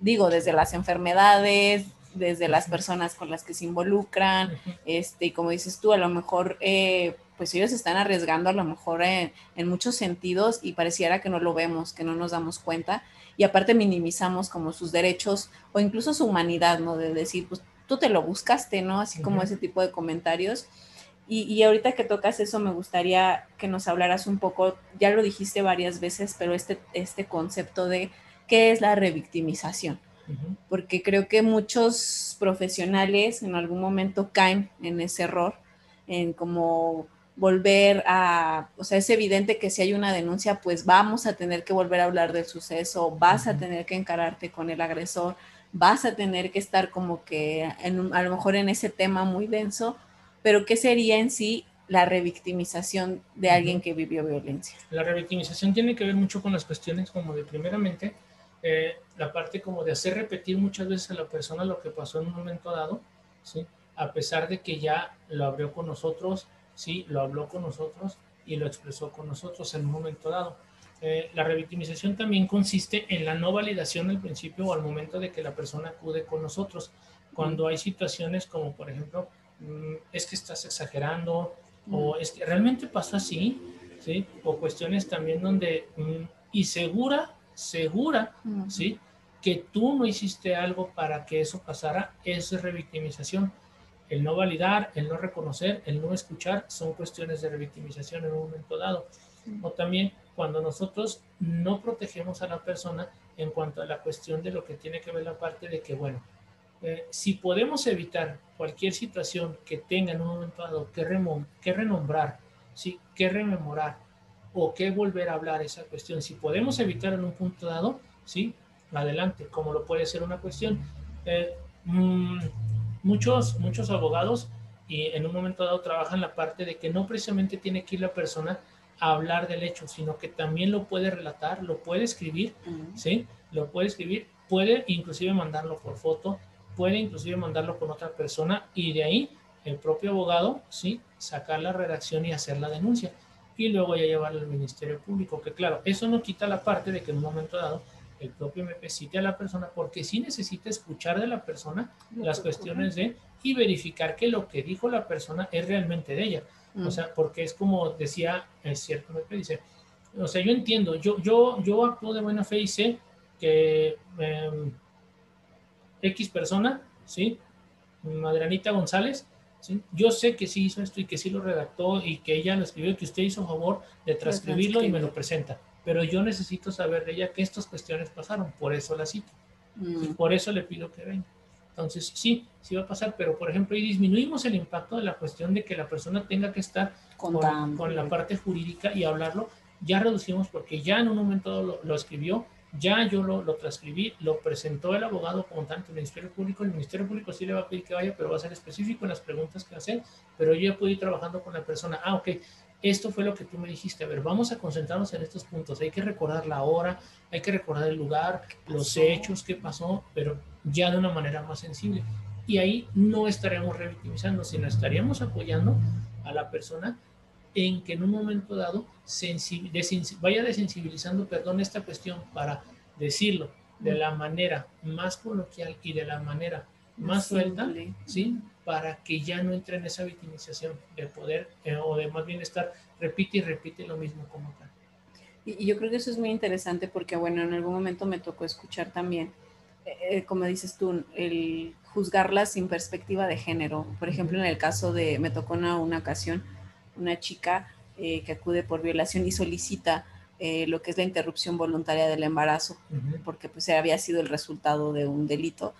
Speaker 1: digo, desde las enfermedades, desde las personas con las que se involucran, este, y como dices tú, a lo mejor, eh, pues ellos están arriesgando a lo mejor en, muchos sentidos y pareciera que no lo vemos, que no nos damos cuenta, y aparte minimizamos como sus derechos o incluso su humanidad, ¿no? De decir, pues tú te lo buscaste, ¿no? Así como ese tipo de comentarios. Y, y, ahorita que tocas eso, me gustaría que nos hablaras un poco, ya lo dijiste varias veces, pero este, este concepto de qué es la revictimización porque creo que muchos profesionales en algún momento caen en ese error, en como volver a, o sea, es evidente que si hay una denuncia, pues vamos a tener que volver a hablar del suceso, vas a tener que encararte con el agresor, vas a tener que estar como que a lo mejor en ese tema muy denso, pero ¿qué sería en sí la revictimización de alguien que vivió violencia?
Speaker 2: La revictimización tiene que ver mucho con las cuestiones como de primeramente eh, la parte como de hacer repetir muchas veces a la persona lo que pasó en un momento dado, ¿sí? a pesar de que ya lo abrió con nosotros, sí, lo habló con nosotros y lo expresó con nosotros en un momento dado. Eh, la revictimización también consiste en la no validación al principio o al momento de que la persona acude con nosotros. Cuando hay situaciones como, por ejemplo, mm, es que estás exagerando o es que realmente pasó así, ¿sí? O cuestiones también donde, mm, y segura segura, ¿sí? Que tú no hiciste algo para que eso pasara, eso es revictimización. El no validar, el no reconocer, el no escuchar son cuestiones de revictimización en un momento dado. O también cuando nosotros no protegemos a la persona en cuanto a la cuestión de lo que tiene que ver la parte de que, bueno, eh, si podemos evitar cualquier situación que tenga en un momento dado que, que renombrar, ¿sí? que rememorar, o qué volver a hablar esa cuestión. Si podemos evitar en un punto dado, sí, adelante, como lo puede ser una cuestión. Eh, mm, muchos, muchos abogados y en un momento dado trabajan la parte de que no precisamente tiene que ir la persona a hablar del hecho, sino que también lo puede relatar, lo puede escribir, ¿sí? Lo puede escribir, puede inclusive mandarlo por foto, puede inclusive mandarlo con otra persona y de ahí el propio abogado, ¿sí? Sacar la redacción y hacer la denuncia y luego ya llevarlo al Ministerio Público, que claro, eso no quita la parte de que en un momento dado el propio MP cite a la persona, porque sí necesita escuchar de la persona las cuestiones de y verificar que lo que dijo la persona es realmente de ella. O mm. sea, porque es como decía, es cierto, MP dice, o sea, yo entiendo, yo, yo, yo actúo de buena fe y sé que em, X persona, ¿sí? Madranita González, yo sé que sí hizo esto y que sí lo redactó y que ella lo escribió y que usted hizo favor de transcribirlo y me lo presenta. Pero yo necesito saber de ella que estas cuestiones pasaron, por eso la cito. Y mm. por eso le pido que venga. Entonces, sí, sí va a pasar, pero por ejemplo, y disminuimos el impacto de la cuestión de que la persona tenga que estar con, con la parte jurídica y hablarlo, ya reducimos porque ya en un momento lo, lo escribió, ya yo lo, lo, transcribí, lo presentó el abogado como tanto el Ministerio Público. El Ministerio Público sí le va a pedir que vaya, pero va a ser específico en las preguntas que hacer. Pero yo ya puedo ir trabajando con la persona. Ah, ok, esto fue lo que tú me dijiste. A ver, vamos a concentrarnos en estos puntos. Hay que recordar la hora, hay que recordar el lugar, los hechos, qué pasó, pero ya de una manera más sensible. Y ahí no estaríamos revictimizando, sino estaríamos apoyando a la persona en que en un momento dado vaya desensibilizando, perdón, esta cuestión para decirlo de la manera más coloquial y de la manera más suelta, ¿sí? Para que ya no entre en esa victimización de poder eh, o de más bien estar, repite y repite lo mismo como tal.
Speaker 1: Y, yo creo que eso es muy interesante porque, bueno, en algún momento me tocó escuchar también, eh, eh, como dices tú, el juzgarlas sin perspectiva de género. Por ejemplo, en el caso de, me tocó una, una ocasión, una chica eh, que acude por violación y solicita eh, lo que es la interrupción voluntaria del embarazo, porque pues había sido el resultado de un delito.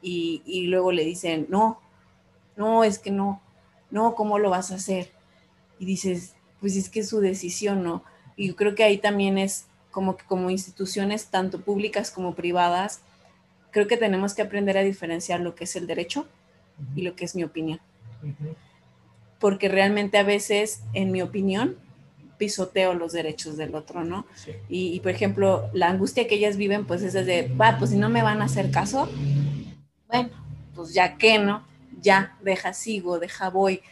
Speaker 1: y, y, luego le dicen, no, no, es que no, no, ¿cómo lo vas a hacer? Y dices, pues es que es su decisión, ¿no? Y yo creo que ahí también es como que como instituciones, tanto públicas como privadas, creo que tenemos que aprender a diferenciar lo que es el derecho y lo que es mi opinión. Porque realmente a veces, en mi opinión, pisoteo los derechos del otro, ¿no? Y, por ejemplo, la angustia que ellas viven, pues es de, va, pues si no me van a hacer caso, bueno, pues ya que, ¿no? Ya, deja, sigo, deja, voy.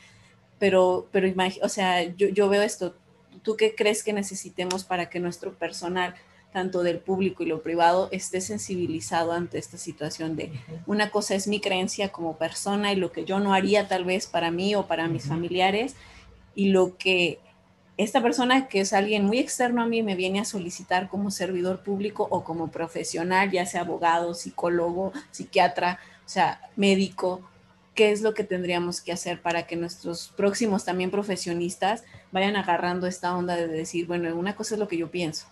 Speaker 1: Pero, pero, o sea, yo, yo veo esto, ¿tú qué crees que necesitemos para que nuestro personal, tanto del público y lo privado, esté sensibilizado ante esta situación de una cosa es mi creencia como persona y lo que yo no haría tal vez para mí o para mis familiares y lo que esta persona que es alguien muy externo a mí me viene a solicitar como servidor público o como profesional, ya sea abogado, psicólogo, psiquiatra, o sea, médico, qué es lo que tendríamos que hacer para que nuestros próximos también profesionistas vayan agarrando esta onda de decir, bueno, una cosa es lo que yo pienso,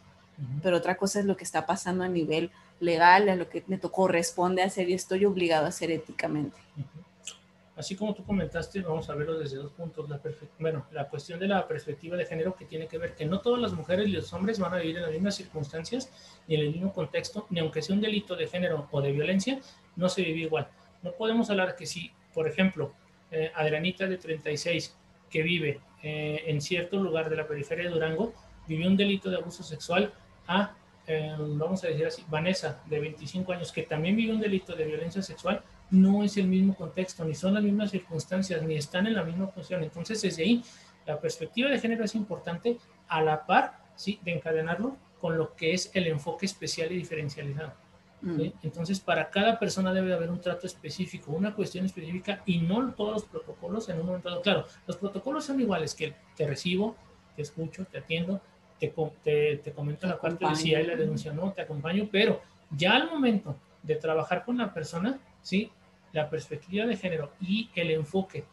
Speaker 1: pero otra cosa es lo que está pasando a nivel legal, a lo que me corresponde hacer y estoy obligado a hacer éticamente.
Speaker 2: Así como tú comentaste, vamos a verlo desde dos puntos. La bueno, la cuestión de la perspectiva de género que tiene que ver que no todas las mujeres y los hombres van a vivir en las mismas circunstancias ni en el mismo contexto, ni aunque sea un delito de género o de violencia, no se vive igual. No podemos hablar que si, por ejemplo, eh, Adrianita de 36, que vive eh, en cierto lugar de la periferia de Durango, vivió un delito de abuso sexual a, eh, vamos a decir así, Vanessa, de 25 años, que también vivió un delito de violencia sexual, no es el mismo contexto, ni son las mismas circunstancias, ni están en la misma posición. Entonces, desde ahí, la perspectiva de género es importante a la par, ¿sí? De encadenarlo con lo que es el enfoque especial y diferencializado. Mm. Entonces, para cada persona debe haber un trato específico, una cuestión específica y no todos los protocolos en un momento dado. Claro, los protocolos son iguales que te recibo, te escucho, te atiendo, te, te, te comento la parte de si hay la denuncia no, te acompaño, pero ya al momento de trabajar con la persona, ¿sí? la perspectiva de género y el enfoque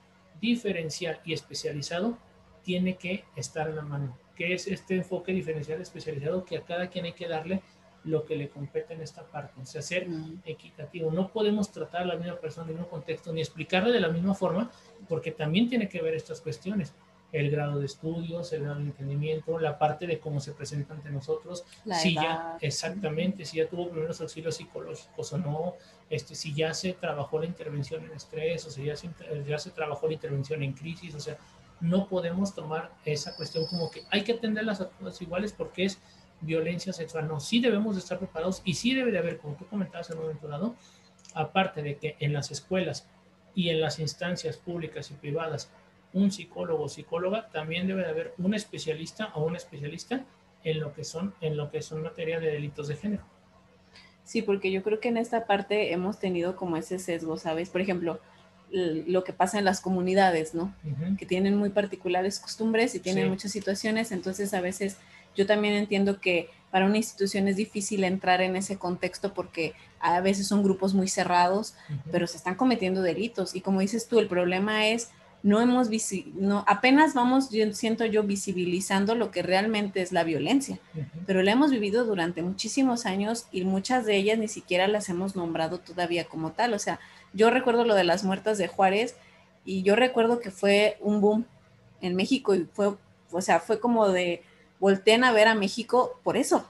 Speaker 2: diferencial y especializado tiene que estar en la mano. ¿Qué es este enfoque diferencial especializado? Que a cada quien hay que darle lo que le compete en esta parte, o sea, ser equitativo. No podemos tratar a la misma persona en mismo contexto ni explicarle de la misma forma, porque también tiene que ver estas cuestiones. El grado de estudios, el grado de entendimiento, la parte de cómo se presenta ante nosotros, si ya, exactamente, si ya tuvo primeros auxilios psicológicos o no, este, si ya se trabajó la intervención en estrés, o si ya se, ya se trabajó la intervención en crisis, o sea, no podemos tomar esa cuestión como que hay que atenderlas a todas iguales porque es violencia sexual. No, sí debemos de estar preparados y sí debe de haber, como tú comentabas en un momento dado, aparte de que en las escuelas y en las instancias públicas y privadas un psicólogo o psicóloga, también debe de haber un especialista o un especialista en lo que son, en lo que son materia de delitos de género.
Speaker 1: Sí, porque yo creo que en esta parte hemos tenido como ese sesgo, ¿sabes? Por ejemplo, lo que pasa en las comunidades, ¿no? Que tienen muy particulares costumbres y tienen muchas situaciones, entonces a veces yo también entiendo que para una institución es difícil entrar en ese contexto porque a veces son grupos muy cerrados, pero se están cometiendo delitos. Y como dices tú, el problema es no hemos no apenas vamos yo siento yo visibilizando lo que realmente es la violencia, pero la hemos vivido durante muchísimos años y muchas de ellas ni siquiera las hemos nombrado todavía como tal, o sea, yo recuerdo lo de las muertas de Juárez y yo recuerdo que fue un boom en México y fue o sea, fue como de volteen a ver a México por eso,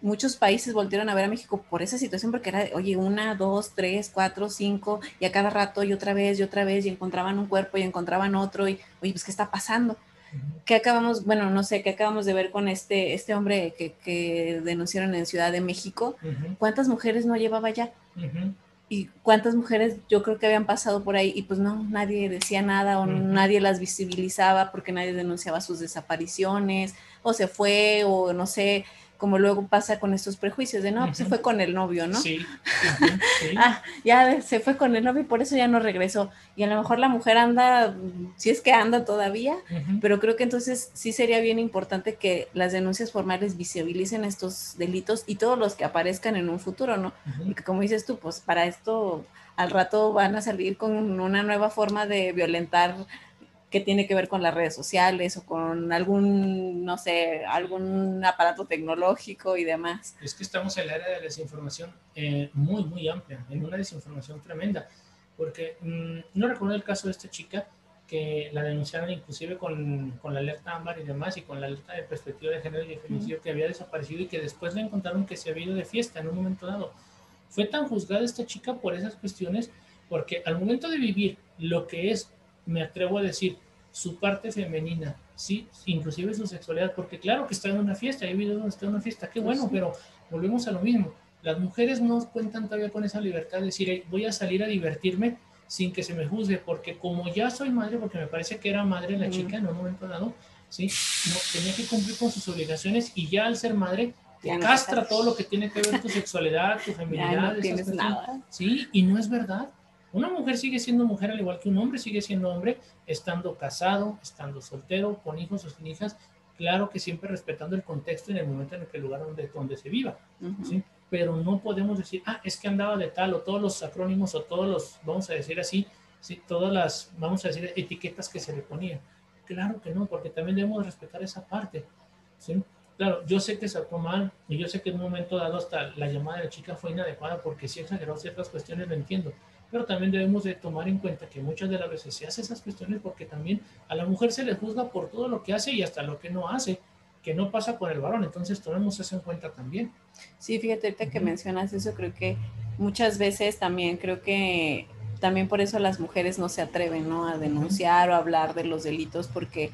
Speaker 1: Muchos países volvieron a ver a México por esa situación, porque era, oye, una, dos, tres, cuatro, cinco, y a cada rato, y otra vez, y otra vez, y encontraban un cuerpo, y encontraban otro, y, oye, pues, ¿qué está pasando? ¿Qué acabamos, bueno, no sé, qué acabamos de ver con este, este hombre que, que denunciaron en Ciudad de México? ¿Cuántas mujeres no llevaba ya? y cuántas mujeres yo creo que habían pasado por ahí y pues no, nadie decía nada o nadie las visibilizaba porque nadie denunciaba sus desapariciones o se fue o no sé, como luego pasa con estos prejuicios de no, pues se fue con el novio, ¿no? Sí. *laughs* ah, ya se fue con el novio y por eso ya no regresó. Y a lo mejor la mujer anda, si es que anda todavía, pero creo que entonces sí sería bien importante que las denuncias formales visibilicen estos delitos y todos los que aparezcan en un futuro, ¿no? Porque como dices tú, pues para esto al rato van a salir con una nueva forma de violentar que tiene que ver con las redes sociales o con algún, no sé, algún aparato tecnológico y demás.
Speaker 2: Es que estamos en la era de la desinformación eh, muy, muy amplia, en una desinformación tremenda, porque mm, no recuerdo el caso de esta chica que la denunciaron inclusive con, con, la alerta ámbar y demás, y con la alerta de perspectiva de género y de feminicidio que había desaparecido y que después le encontraron que se había ido de fiesta en un momento dado. Fue tan juzgada esta chica por esas cuestiones, porque al momento de vivir lo que es, me atrevo a decir, su parte femenina, sí, inclusive su sexualidad, porque claro que está en una fiesta, hay videos donde está en una fiesta, qué bueno, pero volvemos a lo mismo. Las mujeres no cuentan todavía con esa libertad de decir, voy a salir a divertirme sin que se me juzgue, porque como ya soy madre, porque me parece que era madre la chica en un momento dado, ¿sí? No, tenía que cumplir con sus obligaciones y ya al ser madre te castra todo lo que tiene que ver tu sexualidad, tu *laughs* feminidad,
Speaker 1: no nada.
Speaker 2: Sí, y no es verdad. Una mujer sigue siendo mujer al igual que un hombre sigue siendo hombre, estando casado, estando soltero, con hijos o sin hijas, claro que siempre respetando el contexto en el momento en el que el lugar donde, donde se viva. ¿sí? pero no podemos decir, ah, es que andaba de tal, o todos los acrónimos, o todos los, vamos a decir así, ¿sí? todas las, vamos a decir, etiquetas que se le ponían. Claro que no, porque también debemos respetar esa parte. ¿sí? Claro, yo sé que se actuó mal, y yo sé que en un momento dado hasta la llamada de la chica fue inadecuada, porque sí exageró ciertas cuestiones, lo entiendo, pero también debemos de tomar en cuenta que muchas de las veces se hace esas cuestiones porque también a la mujer se le juzga por todo lo que hace y hasta lo que no hace que no pasa por el varón, entonces tomemos eso en cuenta también.
Speaker 1: Sí, fíjate, ahorita que mencionas eso, creo que muchas veces también creo que también por eso las mujeres no se atreven, ¿no? A denunciar o a hablar de los delitos porque,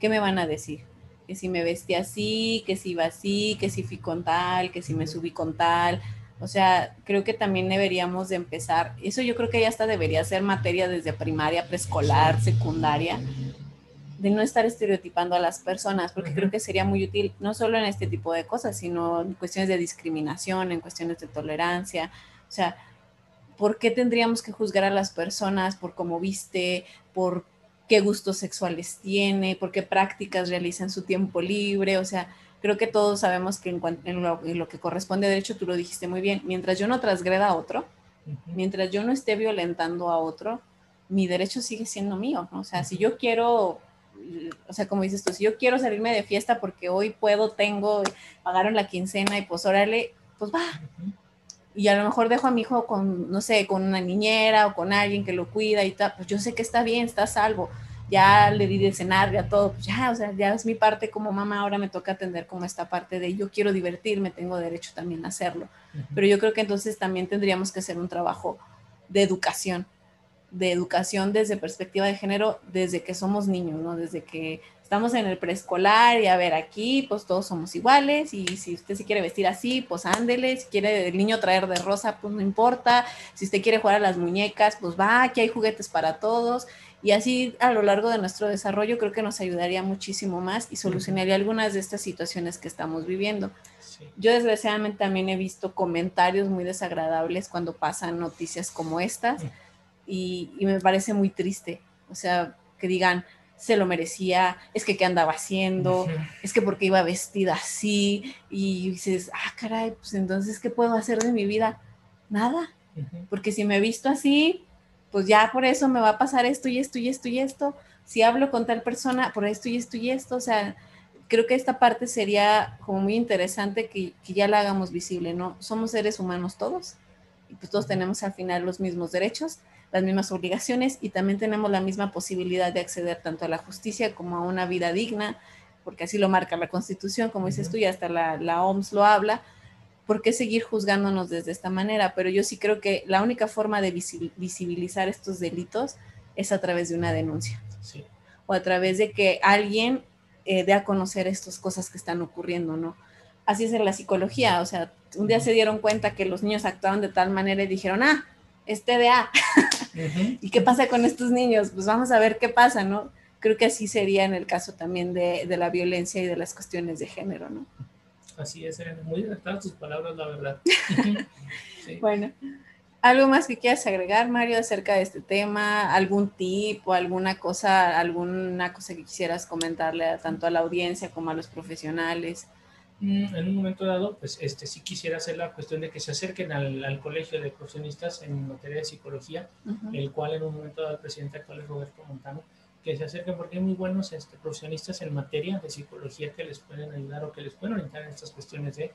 Speaker 1: ¿qué me van a decir? Que si me vestí así, que si iba así, que si fui con tal, que si me subí con tal. O sea, creo que también deberíamos de empezar, eso yo creo que ya hasta debería ser materia desde primaria, preescolar, secundaria, de no estar estereotipando a las personas, porque creo que sería muy útil no solo en este tipo de cosas, sino en cuestiones de discriminación, en cuestiones de tolerancia. O sea, ¿por qué tendríamos que juzgar a las personas por cómo viste, por qué gustos sexuales tiene, por qué prácticas realiza en su tiempo libre? O sea, creo que todos sabemos que en, lo, que corresponde a derecho, tú lo dijiste muy bien, mientras yo no transgreda a otro, mientras yo no esté violentando a otro, mi derecho sigue siendo mío, ¿no? O sea, si yo quiero o sea, como dices tú, si yo quiero salirme de fiesta porque hoy puedo, tengo, pagaron la quincena y pues órale, pues va. Y a lo mejor dejo a mi hijo con, no sé, con una niñera o con alguien que lo cuida y tal, pues yo sé que está bien, está salvo. Ya le di de cenar, ya todo, pues ya, o sea, ya es mi parte como mamá, ahora me toca atender como esta parte de yo quiero divertirme, tengo derecho también a hacerlo. Pero yo creo que entonces también tendríamos que hacer un trabajo de educación, de educación desde perspectiva de género desde que somos niños, ¿no? Desde que estamos en el preescolar y a ver, aquí pues todos somos iguales y si usted se quiere vestir así, pues ándele, si quiere el niño traer de rosa, pues no importa, si usted quiere jugar a las muñecas, pues va, aquí hay juguetes para todos y así a lo largo de nuestro desarrollo creo que nos ayudaría muchísimo más y solucionaría algunas de estas situaciones que estamos viviendo. Yo desgraciadamente también he visto comentarios muy desagradables cuando pasan noticias como estas y, me parece muy triste. O sea, que digan, se lo merecía, es que qué andaba haciendo, es que porque iba vestida así, y dices, ah, caray, pues entonces, ¿qué puedo hacer de mi vida? Nada, porque si me he visto así, pues ya por eso me va a pasar esto y esto y esto y esto. Si hablo con tal persona, por esto y esto y esto, o sea, creo que esta parte sería como muy interesante que, que ya la hagamos visible, ¿no? Somos seres humanos todos, y pues todos tenemos al final los mismos derechos las mismas obligaciones y también tenemos la misma posibilidad de acceder tanto a la justicia como a una vida digna, porque así lo marca la Constitución, como dices tú, y hasta la, la OMS lo habla. ¿Por qué seguir juzgándonos desde esta manera? Pero yo sí creo que la única forma de visibilizar estos delitos es a través de una denuncia. O a través de que alguien eh, dé a conocer estas cosas que están ocurriendo, ¿no? Así es en la psicología, o sea, un día se dieron cuenta que los niños actuaban de tal manera y dijeron, ah, es TDA. *laughs* ¿Y qué pasa con estos niños? Pues vamos a ver qué pasa, ¿no? Creo que así sería en el caso también de, la violencia y de las cuestiones de género, ¿no?
Speaker 2: Así es, muy acertadas tus palabras, la verdad. *laughs* *laughs*
Speaker 1: Bueno, ¿algo más que quieras agregar, Mario, acerca de este tema? ¿Algún tip o alguna cosa, alguna cosa que quisieras comentarle tanto a la audiencia como a los profesionales?
Speaker 2: Mm, en un momento dado, pues este, sí quisiera hacer la cuestión de que se acerquen al, colegio de profesionistas en materia de psicología, el cual en un momento dado el presidente actual es Roberto Montano, que se acerquen porque hay muy buenos este, profesionistas en materia de psicología que les pueden ayudar o que les pueden orientar en estas cuestiones de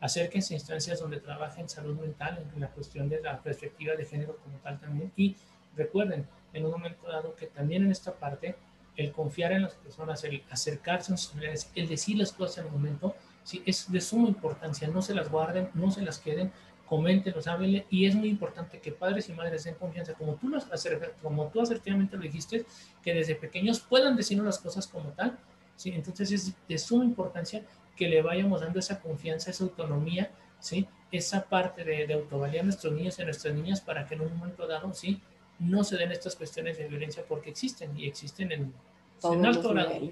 Speaker 2: acérquense a instancias donde trabajen salud mental en la cuestión de la perspectiva de género como tal también. Y recuerden en un momento dado que también en esta parte el confiar en las personas, el acercarse a sus familiares, el decir las cosas en el momento, sí, es de suma importancia, no se las guarden, no se las queden, coméntenos, háblenle, y es muy importante que padres y madres den confianza, como tú, los, como tú asertivamente lo dijiste, que desde pequeños puedan decirnos las cosas como tal, ¿sí? entonces es de suma importancia que le vayamos dando esa confianza, esa autonomía, ¿sí? esa parte de, de autovalía a nuestros niños y a nuestras niñas para que en un momento dado, ¿sí? no se den estas cuestiones de violencia porque existen y existen en,
Speaker 1: en alto grado.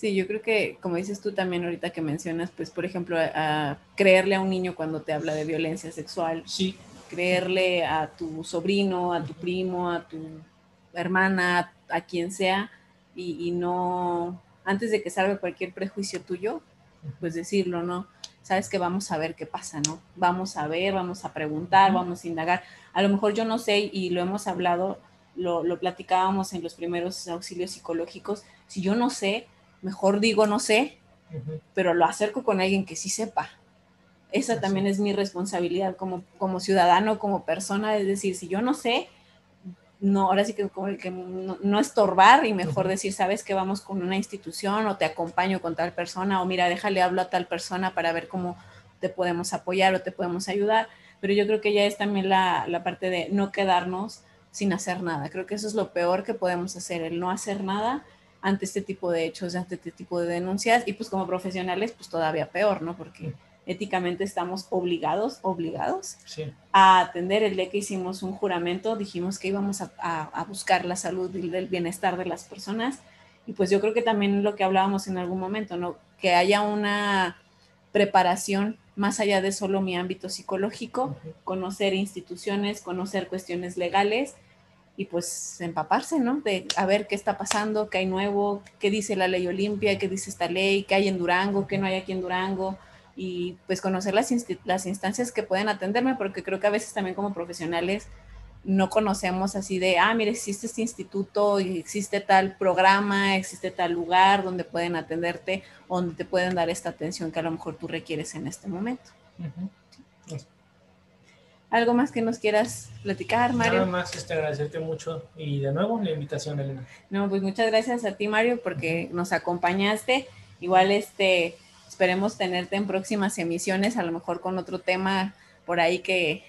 Speaker 1: Sí, yo creo que, como dices tú también ahorita que mencionas, pues, por ejemplo, a, creerle a un niño cuando te habla de violencia sexual.
Speaker 2: Sí.
Speaker 1: Creerle a tu sobrino, a tu primo, a tu hermana, a quien sea, y, y no, antes de que salga cualquier prejuicio tuyo, pues decirlo, ¿no? Sabes que vamos a ver qué pasa, ¿no? Vamos a ver, vamos a preguntar, vamos a indagar. A lo mejor yo no sé y lo hemos hablado, lo, lo platicábamos en los primeros auxilios psicológicos. Si yo no sé, mejor digo no sé, pero lo acerco con alguien que sí sepa. Esa también es mi responsabilidad como, como ciudadano, como persona, es decir, si yo no sé, no, ahora sí que como el que no, estorbar y mejor decir, sabes que vamos con una institución o te acompaño con tal persona o mira, déjale hablo a tal persona para ver cómo te podemos apoyar o te podemos ayudar. Pero yo creo que ya es también la, la parte de no quedarnos sin hacer nada. Creo que eso es lo peor que podemos hacer, el no hacer nada ante este tipo de hechos, ante este tipo de denuncias y pues como profesionales pues todavía peor, ¿no? Porque éticamente estamos obligados, obligados a atender. El día que hicimos un juramento dijimos que íbamos a, buscar la salud y el bienestar de las personas y pues yo creo que también lo que hablábamos en algún momento, ¿no? Que haya una preparación más allá de solo mi ámbito psicológico, conocer instituciones, conocer cuestiones legales y pues empaparse, ¿no? De a ver qué está pasando, qué hay nuevo, qué dice la ley Olimpia, qué dice esta ley, qué hay en Durango, qué no hay aquí en Durango, y pues conocer las, las instancias que pueden atenderme, porque creo que a veces también como profesionales no conocemos así de, ah, mire, existe este instituto existe tal programa, existe tal lugar donde pueden atenderte, donde te pueden dar esta atención que a lo mejor tú requieres en este momento. ¿Algo más que nos quieras platicar, Mario?
Speaker 2: Nada más este, agradecerte mucho y de nuevo la invitación, Elena.
Speaker 1: No, pues muchas gracias a ti, Mario, porque nos acompañaste. Igual este esperemos tenerte en próximas emisiones, a lo mejor con otro tema por ahí que,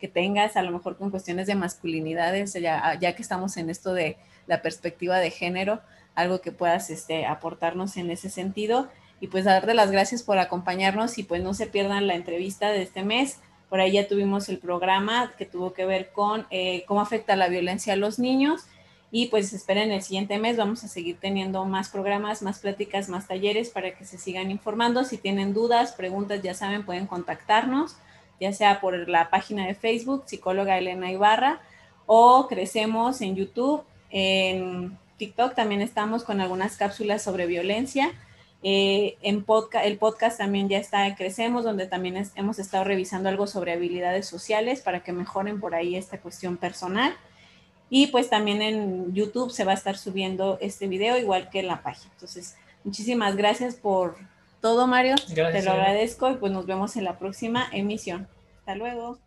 Speaker 1: que tengas, a lo mejor con cuestiones de masculinidades, ya, ya que estamos en esto de la perspectiva de género, algo que puedas este, aportarnos en ese sentido. Y pues darte las gracias por acompañarnos y pues no se pierdan la entrevista de este mes por ahí ya tuvimos el programa que tuvo que ver con eh, cómo afecta la violencia a los niños. Y pues esperen el siguiente mes, vamos a seguir teniendo más programas, más pláticas, más talleres para que se sigan informando. Si tienen dudas, preguntas, ya saben, pueden contactarnos, ya sea por la página de Facebook, psicóloga Elena Ibarra, o crecemos en YouTube, en TikTok también estamos con algunas cápsulas sobre violencia. Eh, en podcast, el podcast también ya está Crecemos, donde también hemos estado revisando algo sobre habilidades sociales para que mejoren por ahí esta cuestión personal. Y pues también en YouTube se va a estar subiendo este video, igual que en la página. Entonces, muchísimas gracias por todo, Mario. Te lo agradezco y pues nos vemos en la próxima emisión. Hasta luego.